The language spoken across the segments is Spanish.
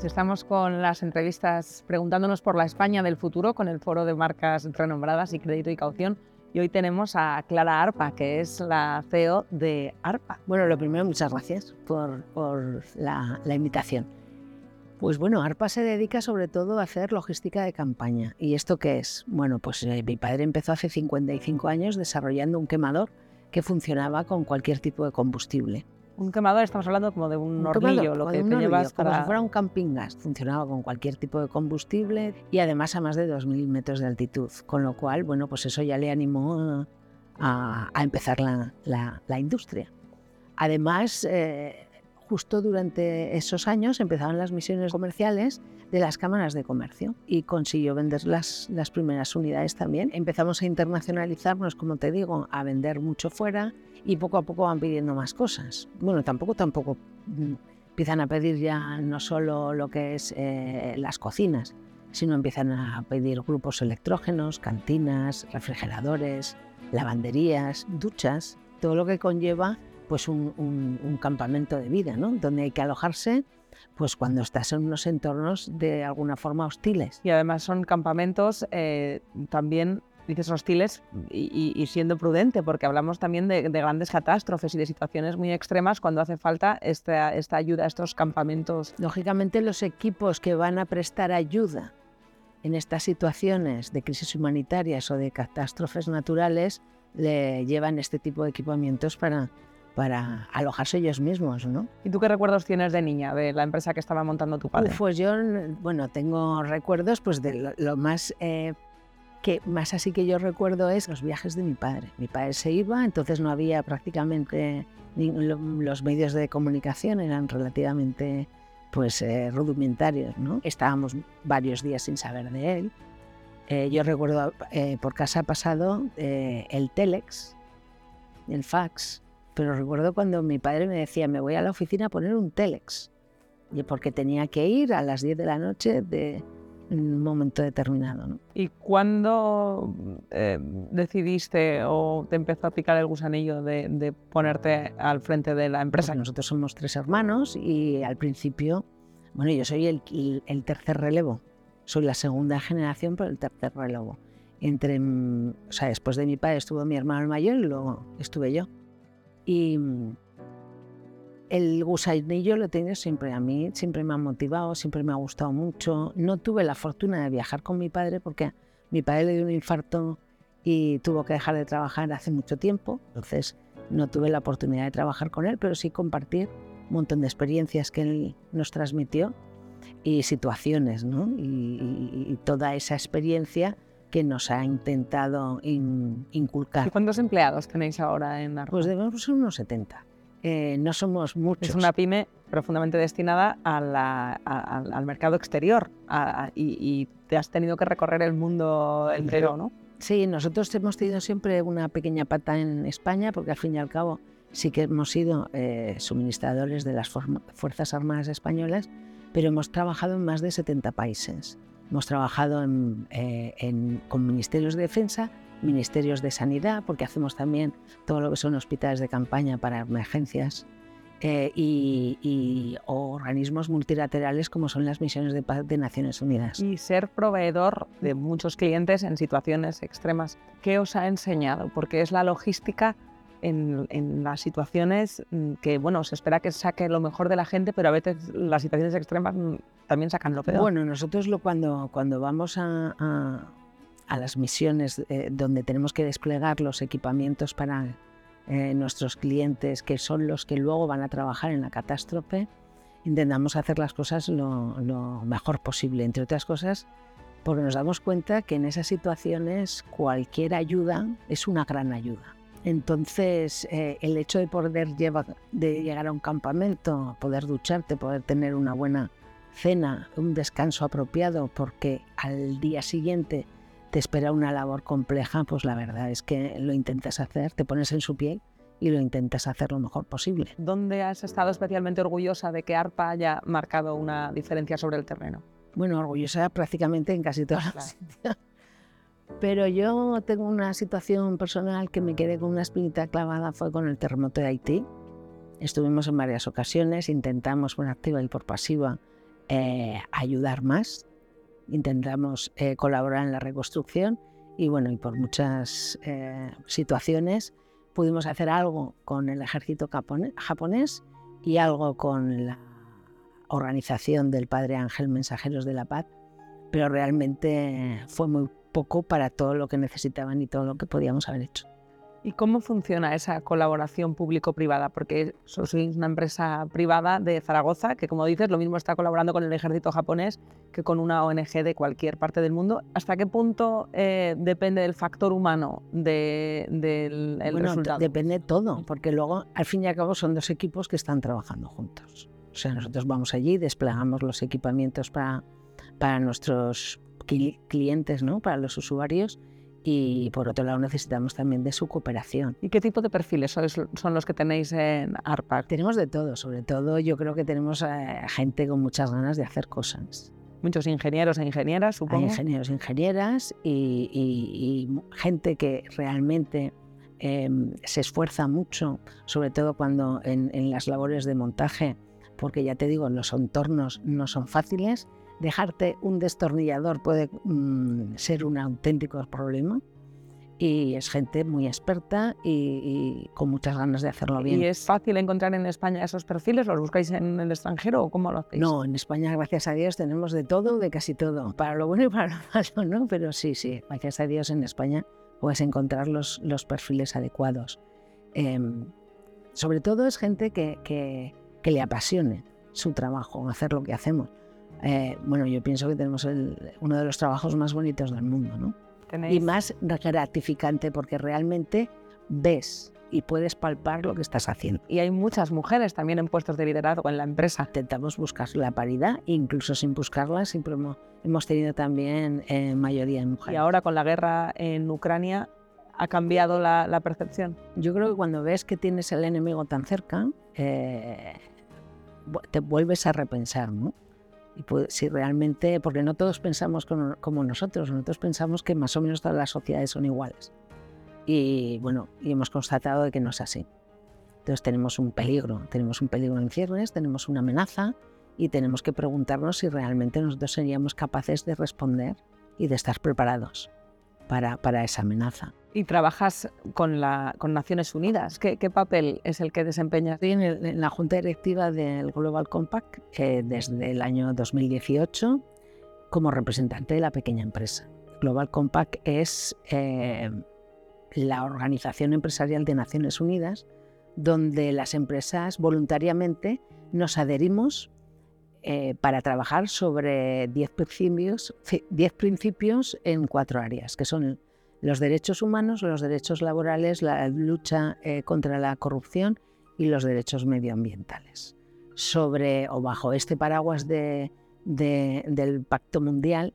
Pues estamos con las entrevistas preguntándonos por la España del futuro con el Foro de Marcas Renombradas y Crédito y Caución. Y hoy tenemos a Clara Arpa, que es la CEO de Arpa. Bueno, lo primero, muchas gracias por, por la, la invitación. Pues bueno, ARPA se dedica sobre todo a hacer logística de campaña. ¿Y esto qué es? Bueno, pues eh, mi padre empezó hace 55 años desarrollando un quemador que funcionaba con cualquier tipo de combustible. Un quemador, estamos hablando como de un, hornillo, lo que te llevas Como si fuera un camping gas. Funcionaba con cualquier tipo de combustible y además a más de 2.000 metros de altitud. Con lo cual, bueno, pues eso ya le animó a, a empezar la, la, la, industria. Además, eh, justo durante esos años empezaban las misiones comerciales de las cámaras de comercio y consiguió vender las, las primeras unidades también. Empezamos a internacionalizarnos, como te digo, a vender mucho fuera y poco a poco van pidiendo más cosas. Bueno, tampoco, tampoco mm, empiezan a pedir ya no solo lo que es eh, las cocinas, sino empiezan a pedir grupos electrógenos, cantinas, refrigeradores, lavanderías, duchas, todo lo que conlleva pues un, un, un, campamento de vida, ¿no? Donde hay que alojarse pues cuando estás en unos entornos de alguna forma hostiles. Y además son campamentos eh, también dices hostiles y, y, siendo prudente, porque hablamos también de, de, grandes catástrofes y de situaciones muy extremas cuando hace falta esta, esta ayuda a estos campamentos. Lógicamente los equipos que van a prestar ayuda en estas situaciones de crisis humanitarias o de catástrofes naturales le llevan este tipo de equipamientos para, para alojarse ellos mismos, ¿no? ¿Y tú qué recuerdos tienes de niña, de la empresa que estaba montando tu padre? Pues yo, bueno, tengo recuerdos pues de lo, lo más... Eh, que más así que yo recuerdo es los viajes de mi padre. Mi padre se iba, entonces no había prácticamente ni, lo, los medios de comunicación eran relativamente pues eh, rudimentarios, ¿no? Estábamos varios días sin saber de él. Eh, yo recuerdo eh, por casa pasado eh, el telex, el fax, pero recuerdo cuando mi padre me decía, me voy a la oficina a poner un telex, y porque tenía que ir a las 10 de la noche de un momento determinado. ¿no? ¿Y cuándo eh, decidiste o te empezó a picar el gusanillo de, de, ponerte al frente de la empresa? Nosotros somos tres hermanos y al principio, bueno, yo soy el, el, el tercer relevo, soy la segunda generación, pero el tercer relevo. Entre, o sea, después de mi padre estuvo mi hermano mayor y luego estuve yo. Y el gusanillo lo he tenido siempre a mí, siempre me ha motivado, siempre me ha gustado mucho. No tuve la fortuna de viajar con mi padre porque mi padre le dio un infarto y tuvo que dejar de trabajar hace mucho tiempo, entonces no tuve la oportunidad de trabajar con él, pero sí compartir un montón de experiencias que él nos transmitió y situaciones, ¿no? Y, toda esa experiencia que nos ha intentado in, inculcar. ¿Y cuántos empleados tenéis ahora en Arpa? Pues debemos ser unos 70. Eh, no somos muchos. Es una pyme profundamente destinada a la, a, al mercado exterior a, y, y, te has tenido que recorrer el mundo entero, ¿no? Sí, nosotros hemos tenido siempre una pequeña pata en España porque al fin y al cabo sí que hemos sido eh, suministradores de las Fuerzas Armadas Españolas, pero hemos trabajado en más de 70 países. Hemos trabajado eh, con ministerios de defensa, ministerios de sanidad, porque hacemos también todo lo que son hospitales de campaña para emergencias eh, y, y, organismos multilaterales como son las misiones de paz de Naciones Unidas. Y ser proveedor de muchos clientes en situaciones extremas, ¿qué os ha enseñado? Porque es la logística en, en, las situaciones mm, que, bueno, se espera que saque lo mejor de la gente, pero a veces las situaciones extremas mm, también sacan lo peor. Bueno, nosotros lo, cuando, cuando vamos a, a, a las misiones eh, donde tenemos que desplegar los equipamientos para eh, nuestros clientes, que son los que luego van a trabajar en la catástrofe, intentamos hacer las cosas lo, lo mejor posible, entre otras cosas, porque nos damos cuenta que en esas situaciones cualquier ayuda es una gran ayuda. Entonces, eh, el hecho de poder llevar, de llegar a un campamento, poder ducharte, poder tener una buena cena, un descanso apropiado, porque al día siguiente te espera una labor compleja, pues la verdad es que lo intentas hacer, te pones en su piel y lo intentas hacer lo mejor posible. ¿Dónde has estado especialmente orgullosa de que ARPA haya marcado una diferencia sobre el terreno? Bueno, orgullosa prácticamente en casi todas las sitios. Pero yo tengo una situación personal que me quedé con una espinita clavada, fue con el terremoto de Haití. Estuvimos en varias ocasiones, intentamos por activa y por pasiva eh, ayudar más, intentamos eh, colaborar en la reconstrucción y bueno, y por muchas eh, situaciones pudimos hacer algo con el ejército japonés y algo con la organización del Padre Ángel Mensajeros de la Paz, pero realmente fue muy poco para todo lo que necesitaban y todo lo que podíamos haber hecho. ¿Y cómo funciona esa colaboración público-privada? Porque sois una empresa privada de Zaragoza que, como dices, lo mismo está colaborando con el ejército japonés que con una ONG de cualquier parte del mundo. ¿Hasta qué punto eh, depende del factor humano del de, bueno, resultado? Depende todo, porque luego, al fin y al cabo, son dos equipos que están trabajando juntos. O sea, nosotros vamos allí, desplegamos los equipamientos para, para nuestros clientes, ¿no? para los usuarios, y por otro lado necesitamos también de su cooperación. ¿Y qué tipo de perfiles son los que tenéis en ARPAC? Tenemos de todo, sobre todo yo creo que tenemos eh, gente con muchas ganas de hacer cosas. Muchos ingenieros e ingenieras, supongo. Hay ingenieros e ingenieras y, gente que realmente em, se esfuerza mucho, sobre todo cuando en, en las labores de montaje, porque ya te digo, los entornos no son fáciles dejarte un destornillador puede mm, ser un auténtico problema. Y es gente muy experta y, con muchas ganas de hacerlo bien. ¿Y es fácil encontrar en España esos perfiles? ¿Los buscáis en el extranjero o cómo lo hacéis? No, en España, gracias a Dios, tenemos de todo, de casi todo. Para lo bueno y para lo malo, ¿no? Pero sí, sí, gracias a Dios en España puedes encontrar los, los perfiles adecuados. Em, sobre todo es gente que, que, que le apasione su trabajo, hacer lo que hacemos. Eh, bueno, yo pienso que tenemos uno de los trabajos más bonitos del mundo, ¿no? Y más gratificante porque realmente ves y puedes palpar lo que estás haciendo. Y hay muchas mujeres también en puestos de liderazgo en la empresa. Intentamos buscar la paridad, incluso sin buscarla, siempre hemos, tenido también eh, mayoría de mujeres. Y ahora con la guerra en Ucrania, ¿ha cambiado la, percepción? Yo creo que cuando ves que tienes el enemigo tan cerca, eh, te vuelves a repensar, ¿no? Y si realmente, porque no todos pensamos como, nosotros, nosotros pensamos que más o menos todas las sociedades son iguales. Y bueno, y hemos constatado que no es así. Entonces tenemos un peligro, tenemos un peligro en ciernes, tenemos una amenaza y tenemos que preguntarnos si realmente nosotros seríamos capaces de responder y de estar preparados para, para esa amenaza y trabajas con, la, con Naciones Unidas. ¿Qué, papel es el que desempeñas? En, la Junta Directiva del Global Compact eh, desde el año 2018 como representante de la pequeña empresa. Global Compact es eh, la organización empresarial de Naciones Unidas donde las empresas voluntariamente nos adherimos eh, para trabajar sobre 10 principios, 10 principios en cuatro áreas, que son los derechos humanos, los derechos laborales, la lucha eh, contra la corrupción y los derechos medioambientales. Sobre o bajo este paraguas de, del Pacto Mundial,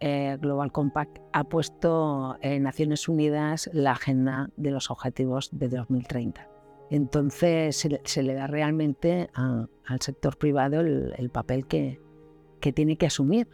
eh, Global Compact ha puesto en Naciones Unidas la agenda de los objetivos de 2030. Entonces se, le da realmente al sector privado el, el papel que, que tiene que asumir.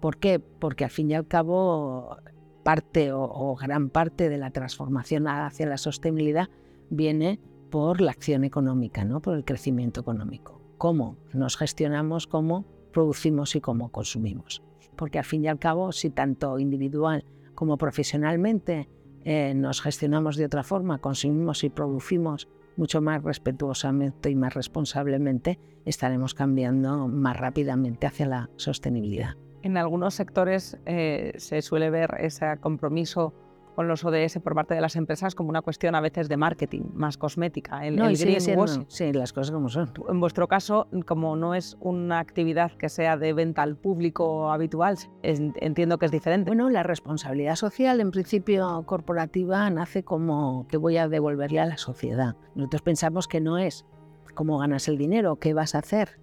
¿Por qué? Porque al fin y al cabo parte o, gran parte de la transformación hacia la sostenibilidad viene por la acción económica, ¿no? por el crecimiento económico. Cómo nos gestionamos, cómo producimos y cómo consumimos. Porque al fin y al cabo, si tanto individual como profesionalmente eh, nos gestionamos de otra forma, consumimos y producimos mucho más respetuosamente y más responsablemente, estaremos cambiando más rápidamente hacia la sostenibilidad. En algunos sectores eh, se suele ver ese compromiso con los ODS por parte de las empresas como una cuestión a veces de marketing, más cosmética. El, no, el sí, las cosas como son. En vuestro caso, como no es una actividad que sea de venta al público habitual, entiendo que es diferente. Bueno, la responsabilidad social, en principio corporativa, nace como que voy a devolverle a la sociedad. Nosotros pensamos que no es cómo ganas el dinero, qué vas a hacer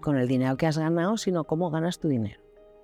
con el dinero que has ganado, sino cómo ganas tu dinero.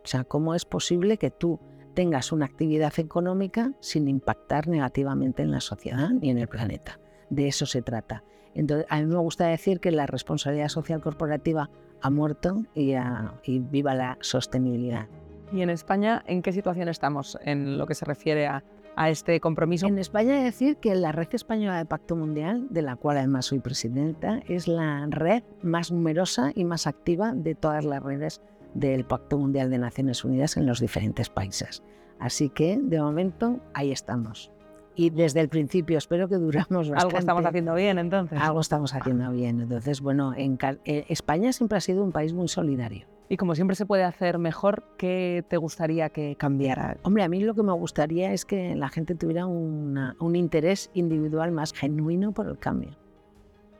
O sea, ¿cómo es posible que tú tengas una actividad económica sin impactar negativamente en la sociedad ni en el planeta. De eso se trata. Entonces, a mí me gusta decir que la responsabilidad social corporativa ha muerto y, y viva la sostenibilidad. ¿Y en España en qué situación estamos en lo que se refiere a, a este compromiso? En España decir que la Red Española de Pacto Mundial, de la cual además soy presidenta, es la red más numerosa y más activa de todas las redes del Pacto Mundial de Naciones Unidas en los diferentes países. Así que, de momento, ahí estamos. Y desde el principio espero que duramos bastante. Algo estamos haciendo bien, entonces. Algo estamos haciendo bien. Entonces, bueno, en, eh, España siempre ha sido un país muy solidario. Y como siempre se puede hacer mejor, ¿qué te gustaría que cambiara? Hombre, a mí lo que me gustaría es que la gente tuviera un interés individual más genuino por el cambio.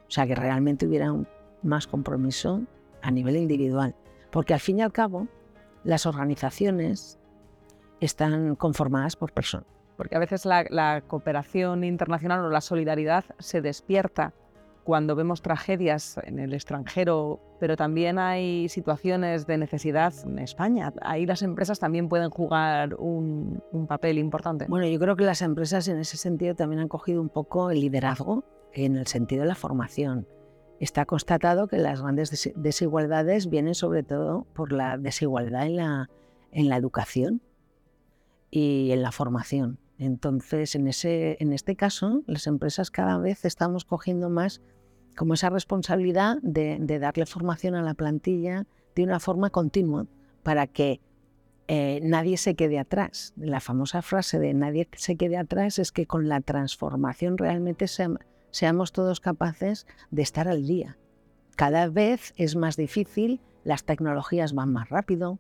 O sea, que realmente hubiera un, más compromiso a nivel individual. Porque al fin y al cabo, las organizaciones están conformadas por personas. Porque a veces la, la cooperación internacional o la solidaridad se despierta cuando vemos tragedias en el extranjero, pero también hay situaciones de necesidad en España. Ahí las empresas también pueden jugar un, papel importante. Bueno, yo creo que las empresas en ese sentido también han cogido un poco el liderazgo en el sentido de la formación. Está constatado que las grandes desigualdades vienen sobre todo por la desigualdad en la, en la educación y en la formación. Entonces, en, ese, en este caso, las empresas cada vez estamos cogiendo más como esa responsabilidad de, darle formación a la plantilla de una forma continua para que eh, nadie se quede atrás. La famosa frase de nadie se quede atrás es que con la transformación realmente seamos todos capaces de estar al día. Cada vez es más difícil, las tecnologías van más rápido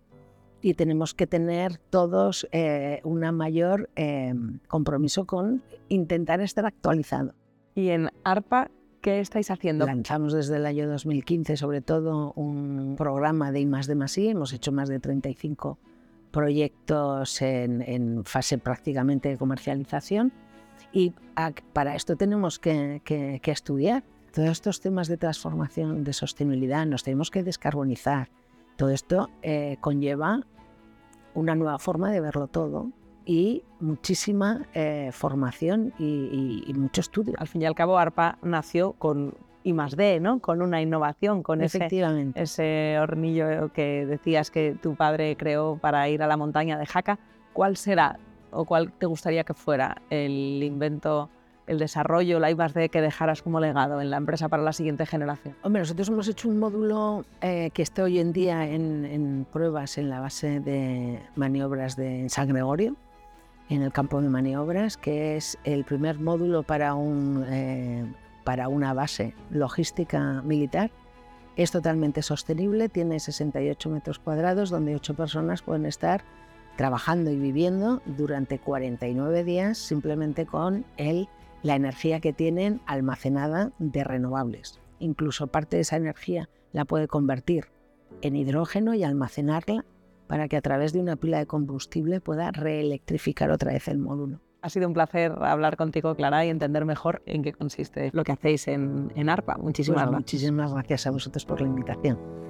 y tenemos que tener todos eh, un mayor eh, compromiso con intentar estar actualizado. Y en ARPA, ¿Qué estáis haciendo? Lanzamos desde el año 2015 sobre todo un programa de I más de más I. Hemos hecho más de 35 proyectos en, fase prácticamente de comercialización y para esto tenemos que, estudiar todos estos temas de transformación, de sostenibilidad, nos tenemos que descarbonizar. Todo esto eh, conlleva una nueva forma de verlo todo y muchísima eh, formación y, mucho estudio. Al fin y al cabo, ARPA nació con I más D, ¿no? Con una innovación, con Efectivamente. Ese, ese hornillo que decías que tu padre creó para ir a la montaña de Jaca. ¿Cuál será o cuál te gustaría que fuera el invento el desarrollo, la I D que dejaras como legado en la empresa para la siguiente generación? Hombre, nosotros hemos hecho un módulo eh, que está hoy en día en, en, pruebas en la base de maniobras de San Gregorio, en el campo de maniobras, que es el primer módulo para, un, eh, para una base logística militar. Es totalmente sostenible, tiene 68 metros cuadrados donde 8 personas pueden estar trabajando y viviendo durante 49 días simplemente con el, la energía que tienen almacenada de renovables. Incluso parte de esa energía la puede convertir en hidrógeno y almacenarla para que a través de una pila de combustible pueda reelectrificar otra vez el módulo. Ha sido un placer hablar contigo, Clara, y entender mejor en qué consiste lo que hacéis en, ARPA. Muchísimas pues gracias. Muchísimas gracias a vosotros por la invitación.